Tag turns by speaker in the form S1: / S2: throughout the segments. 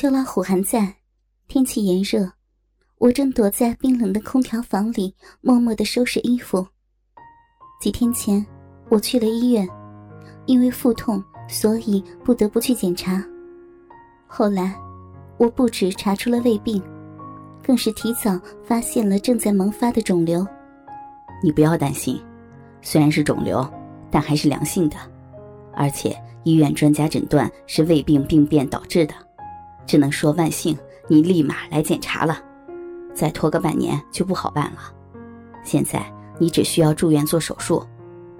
S1: 秋老虎还在，天气炎热，我正躲在冰冷的空调房里，默默的收拾衣服。几天前，我去了医院，因为腹痛，所以不得不去检查。后来，我不止查出了胃病，更是提早发现了正在萌发的肿瘤。
S2: 你不要担心，虽然是肿瘤，但还是良性的，而且医院专家诊断是胃病病变导致的。只能说万幸，你立马来检查了，再拖个半年就不好办了。现在。你只需要住院做手术，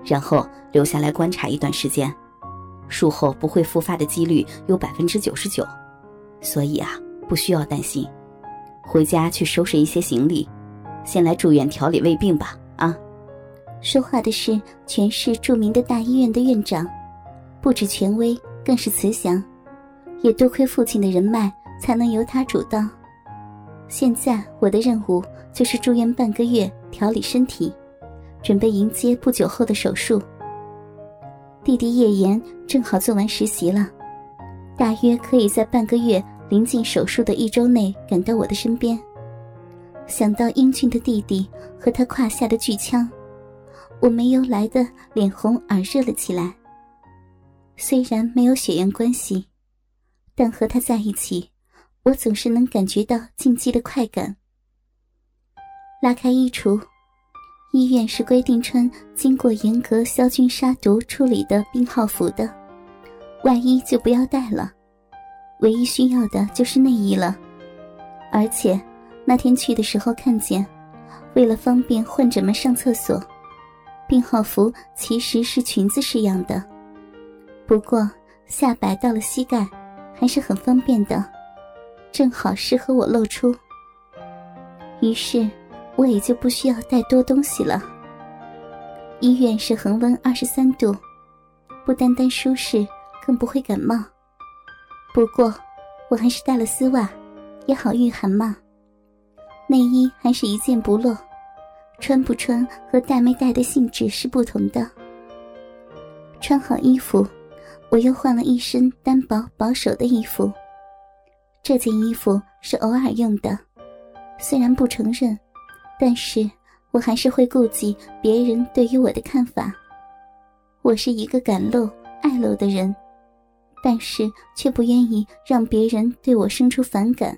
S2: 然后留下来观察一段时间，术后不会复发的几率有百分之九十九，所以啊，不需要担心。回家去收拾一些行李，先来住院调理胃病吧。啊，
S1: 说话的是全市著名的大医院的院长，不止权威，更是慈祥，也多亏父亲的人脉，才能由他主刀。现在我的任务就是住院半个月，调理身体。准备迎接不久后的手术。弟弟叶岩正好做完实习了，大约可以在半个月临近手术的一周内赶到我的身边。想到英俊的弟弟和他胯下的巨枪，我没由来的脸红耳热了起来。虽然没有血缘关系，但和他在一起，我总是能感觉到禁忌的快感。拉开衣橱。医院是规定穿经过严格消菌杀毒处理的病号服的，外衣就不要带了，唯一需要的就是内衣了。而且那天去的时候看见，为了方便患者们上厕所，病号服其实是裙子式样的，不过下摆到了膝盖，还是很方便的，正好适合我露出。于是。我也就不需要带多东西了。医院是恒温二十三度，不单单舒适，更不会感冒。不过，我还是带了丝袜，也好御寒嘛。内衣还是一件不落，穿不穿和带没带的性质是不同的。穿好衣服，我又换了一身单薄保守的衣服。这件衣服是偶尔用的，虽然不承认。但是我还是会顾及别人对于我的看法。我是一个敢露爱露的人，但是却不愿意让别人对我生出反感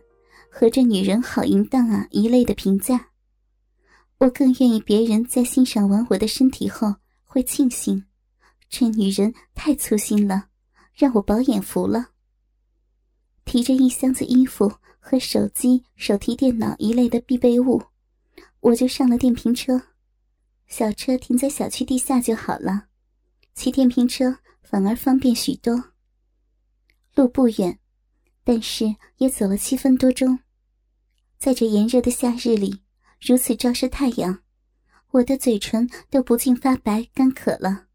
S1: 和这女人好淫荡啊一类的评价。我更愿意别人在欣赏完我的身体后会庆幸，这女人太粗心了，让我饱眼福了。提着一箱子衣服和手机、手提电脑一类的必备物。我就上了电瓶车，小车停在小区地下就好了，骑电瓶车反而方便许多。路不远，但是也走了七分多钟。在这炎热的夏日里，如此照射太阳，我的嘴唇都不禁发白干渴了。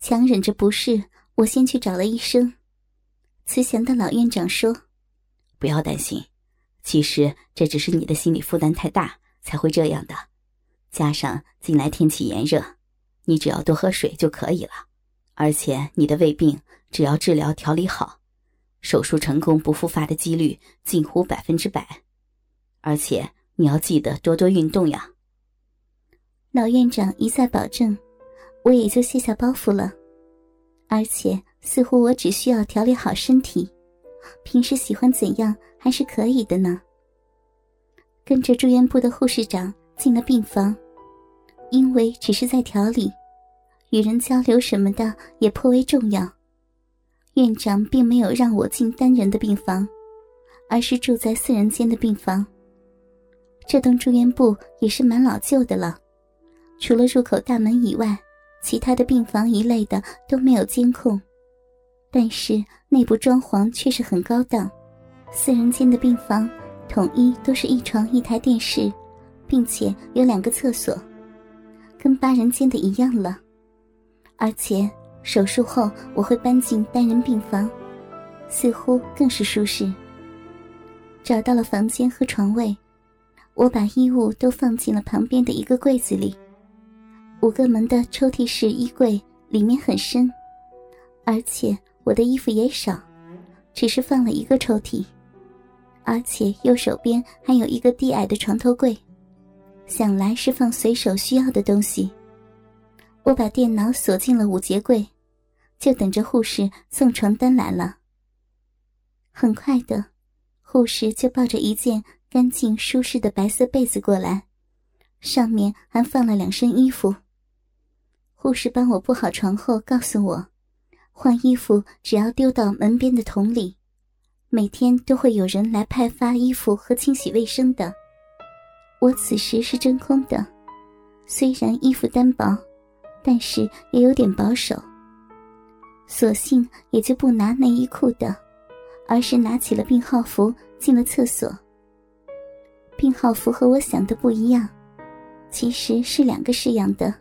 S1: 强忍着不适，我先去找了医生。慈祥的老院长说：“
S2: 不要担心，其实这只是你的心理负担太大。”才会这样的，加上近来天气炎热，你只要多喝水就可以了。而且你的胃病只要治疗调理好，手术成功不复发的几率近乎百分之百。而且你要记得多多运动呀。
S1: 老院长一再保证，我也就卸下包袱了。而且似乎我只需要调理好身体，平时喜欢怎样还是可以的呢。跟着住院部的护士长进了病房，因为只是在调理，与人交流什么的也颇为重要。院长并没有让我进单人的病房，而是住在四人间的病房。这栋住院部也是蛮老旧的了，除了入口大门以外，其他的病房一类的都没有监控，但是内部装潢却是很高档。四人间的病房。统一都是一床一台电视，并且有两个厕所，跟八人间的一样了。而且手术后我会搬进单人病房，似乎更是舒适。找到了房间和床位，我把衣物都放进了旁边的一个柜子里。五个门的抽屉式衣柜里面很深，而且我的衣服也少，只是放了一个抽屉。而且右手边还有一个低矮的床头柜，想来是放随手需要的东西。我把电脑锁进了五节柜，就等着护士送床单来了。很快的，护士就抱着一件干净舒适的白色被子过来，上面还放了两身衣服。护士帮我铺好床后，告诉我，换衣服只要丢到门边的桶里，每天都会有人来派发衣服和清洗卫生的。我此时是真空的，虽然衣服单薄，但是也有点保守。索性也就不拿内衣裤的，而是拿起了病号服进了厕所。病号服和我想的不一样，其实是两个式样的。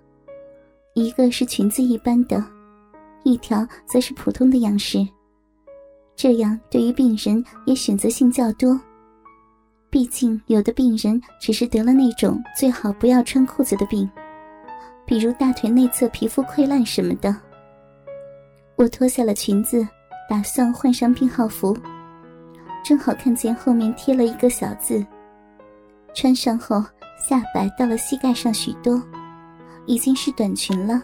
S1: 一个是裙子一般的，一条则是普通的样式。这样对于病人也选择性较多。毕竟有的病人只是得了那种最好不要穿裤子的病，比如大腿内侧皮肤溃烂什么的。我脱下了裙子，打算换上病号服，正好看见后面贴了一个小字：穿上后下摆到了膝盖上许多。已经是短裙了。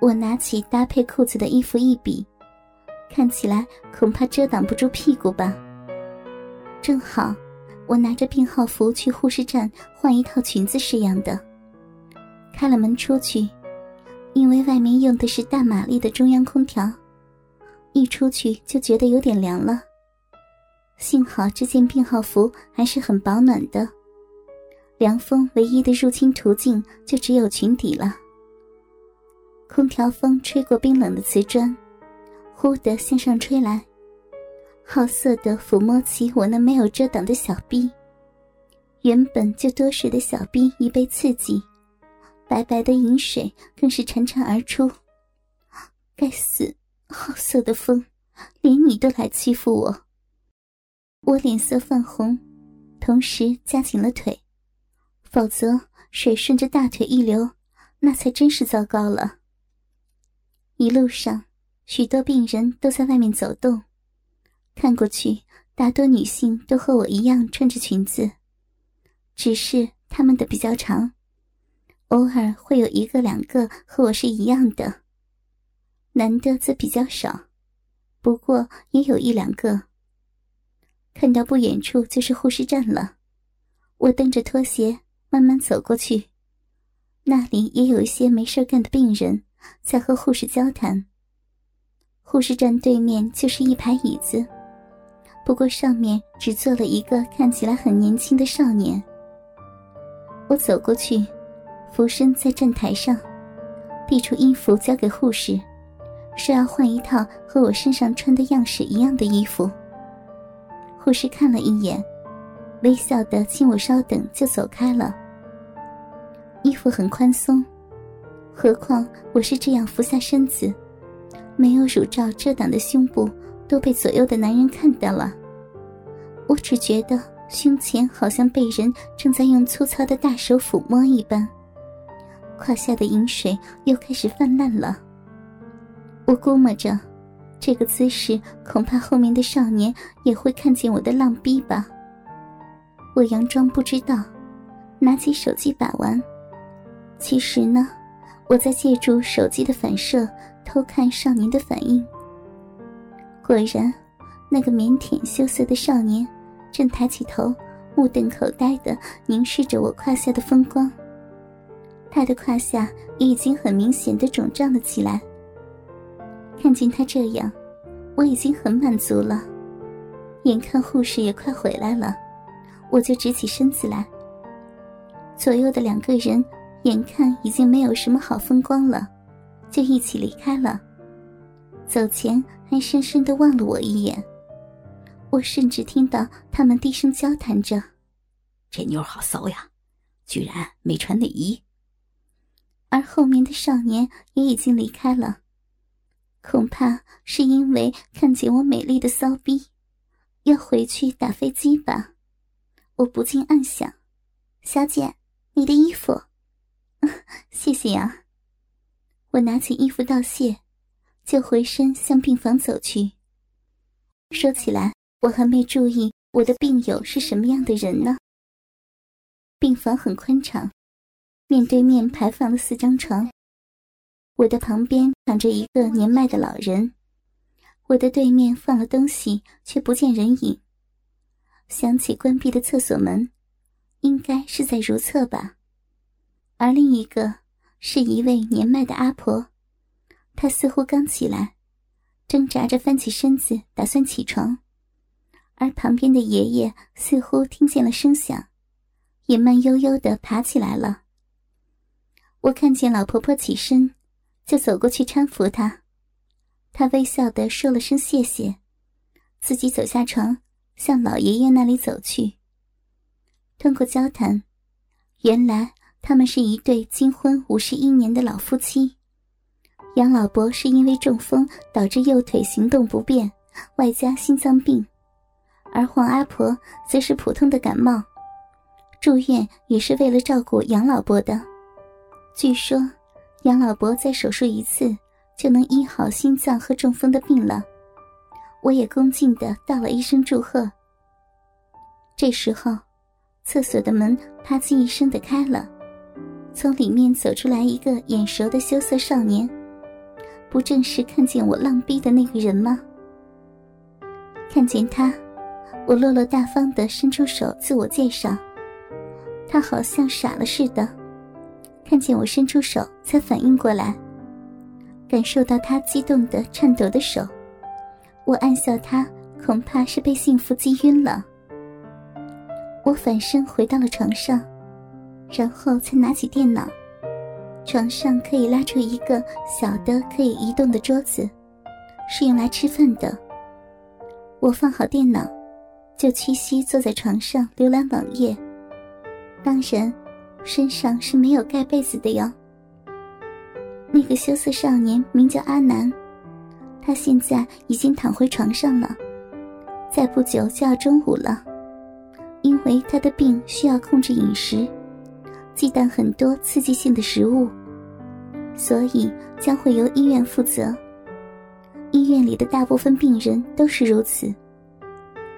S1: 我拿起搭配裤子的衣服一比，看起来恐怕遮挡不住屁股吧。正好，我拿着病号服去护士站换一套裙子式样的。开了门出去，因为外面用的是大马力的中央空调，一出去就觉得有点凉了。幸好这件病号服还是很保暖的。凉风唯一的入侵途径就只有裙底了。空调风吹过冰冷的瓷砖，忽地向上吹来，好色的抚摸起我那没有遮挡的小臂。原本就多水的小臂已被刺激，白白的饮水更是潺潺而出。该死，好色的风，连你都来欺负我！我脸色泛红，同时夹紧了腿。否则，水顺着大腿一流，那才真是糟糕了。一路上，许多病人都在外面走动，看过去，大多女性都和我一样穿着裙子，只是她们的比较长，偶尔会有一个两个和我是一样的。男的则比较少，不过也有一两个。看到不远处就是护士站了，我蹬着拖鞋。慢慢走过去，那里也有一些没事干的病人在和护士交谈。护士站对面就是一排椅子，不过上面只坐了一个看起来很年轻的少年。我走过去，俯身在站台上，递出衣服交给护士，说要换一套和我身上穿的样式一样的衣服。护士看了一眼。微笑的，请我稍等，就走开了。衣服很宽松，何况我是这样俯下身子，没有乳罩遮挡的胸部都被左右的男人看到了。我只觉得胸前好像被人正在用粗糙的大手抚摸一般，胯下的饮水又开始泛滥了。我估摸着，这个姿势恐怕后面的少年也会看见我的浪逼吧。我佯装不知道，拿起手机把玩。其实呢，我在借助手机的反射偷看少年的反应。果然，那个腼腆羞涩的少年正抬起头，目瞪口呆的凝视着我胯下的风光。他的胯下已经很明显的肿胀了起来。看见他这样，我已经很满足了。眼看护士也快回来了。我就直起身子来。左右的两个人眼看已经没有什么好风光了，就一起离开了。走前还深深的望了我一眼。我甚至听到他们低声交谈着：“
S2: 这妞好骚呀，居然没穿内衣。”
S1: 而后面的少年也已经离开了，恐怕是因为看见我美丽的骚逼，要回去打飞机吧。我不禁暗想：“小姐，你的衣服，谢谢啊。”我拿起衣服道谢，就回身向病房走去。说起来，我还没注意我的病友是什么样的人呢？病房很宽敞，面对面排放了四张床。我的旁边躺着一个年迈的老人，我的对面放了东西，却不见人影。想起关闭的厕所门，应该是在如厕吧。而另一个是一位年迈的阿婆，她似乎刚起来，挣扎着翻起身子，打算起床。而旁边的爷爷似乎听见了声响，也慢悠悠地爬起来了。我看见老婆婆起身。就走过去搀扶她，她微笑的说了声谢谢，自己走下床，向老爷爷那里走去。通过交谈，原来他们是一对金婚五十一年的老夫妻。杨老伯是因为中风导致右腿行动不便，外加心脏病，而黄阿婆则是普通的感冒，住院也是为了照顾杨老伯的。据说。杨老伯再手术一次，就能医好心脏和中风的病了。我也恭敬的道了一声祝贺。这时候，厕所的门啪叽一声的开了，从里面走出来一个眼熟的羞涩少年，不正是看见我浪逼的那个人吗？看见他，我落落大方的伸出手自我介绍，他好像傻了似的。看见我伸出手，才反应过来，感受到他激动的颤抖的手，我暗笑他恐怕是被幸福击晕了。我反身回到了床上，然后才拿起电脑。床上可以拉出一个小的可以移动的桌子，是用来吃饭的。我放好电脑，就屈膝坐在床上浏览网页。当然。身上是没有盖被子的哟。那个羞涩少年名叫阿南，他现在已经躺回床上了，再不久就要中午了。因为他的病需要控制饮食，忌惮很多刺激性的食物，所以将会由医院负责。医院里的大部分病人都是如此，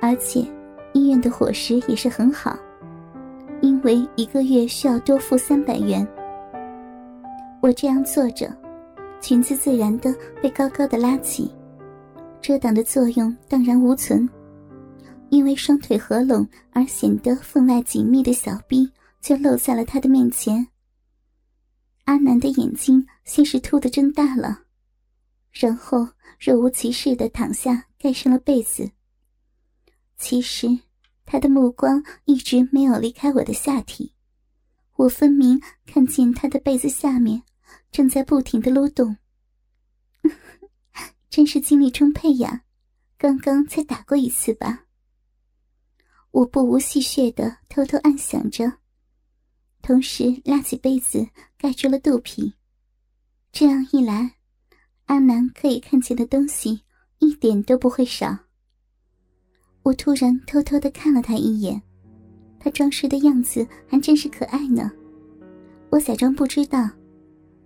S1: 而且医院的伙食也是很好。因为一个月需要多付三百元，我这样坐着，裙子自然的被高高的拉起，遮挡的作用荡然无存。因为双腿合拢而显得分外紧密的小臂就露在了他的面前。阿南的眼睛先是突的睁大了，然后若无其事的躺下，盖上了被子。其实。他的目光一直没有离开我的下体，我分明看见他的被子下面正在不停的撸动。真是精力充沛呀，刚刚才打过一次吧。我不无戏谑的偷偷暗想着，同时拉起被子盖住了肚皮。这样一来，阿南可以看见的东西一点都不会少。我突然偷偷的看了他一眼，他装睡的样子还真是可爱呢。我假装不知道，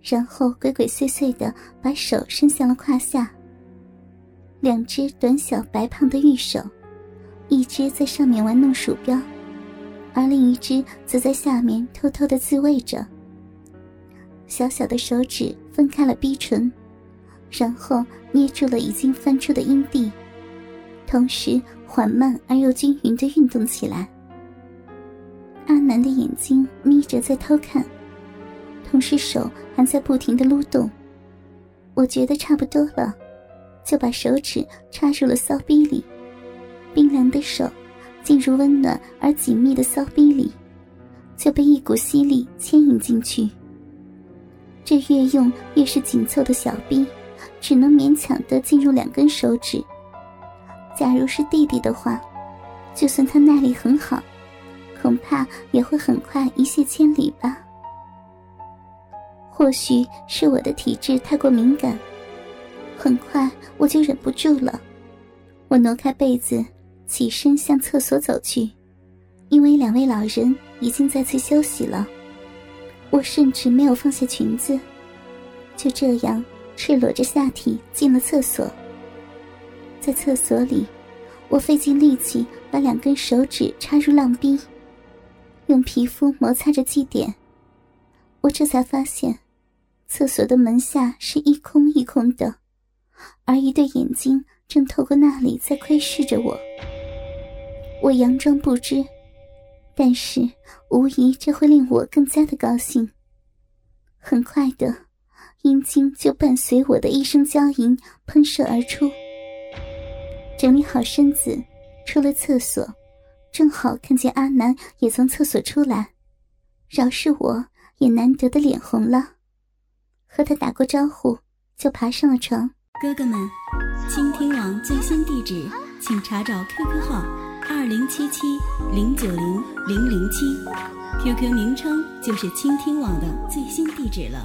S1: 然后鬼鬼祟祟的把手伸向了胯下。两只短小白胖的玉手，一只在上面玩弄鼠标，而另一只则在下面偷偷的自慰着。小小的手指分开了逼唇，然后捏住了已经翻出的阴蒂，同时。缓慢而又均匀的运动起来。阿南的眼睛眯着在偷看，同时手还在不停的撸动。我觉得差不多了，就把手指插入了骚逼里，冰凉的手进入温暖而紧密的骚逼里，就被一股吸力牵引进去。这越用越是紧凑的小逼，只能勉强的进入两根手指。假如是弟弟的话，就算他耐力很好，恐怕也会很快一泻千里吧。或许是我的体质太过敏感，很快我就忍不住了。我挪开被子，起身向厕所走去，因为两位老人已经在此休息了。我甚至没有放下裙子，就这样赤裸着下体进了厕所。在厕所里，我费尽力气把两根手指插入浪逼，用皮肤摩擦着祭点。我这才发现，厕所的门下是一空一空的，而一对眼睛正透过那里在窥视着我。我佯装不知，但是无疑这会令我更加的高兴。很快的，阴茎就伴随我的一声娇吟喷射而出。整理好身子，出了厕所，正好看见阿南也从厕所出来，饶是我也难得的脸红了。和他打过招呼，就爬上了床。
S2: 哥哥们，倾听网最新地址，请查找 QQ 号二零七七零九零零零七，QQ 名称就是倾听网的最新地址了。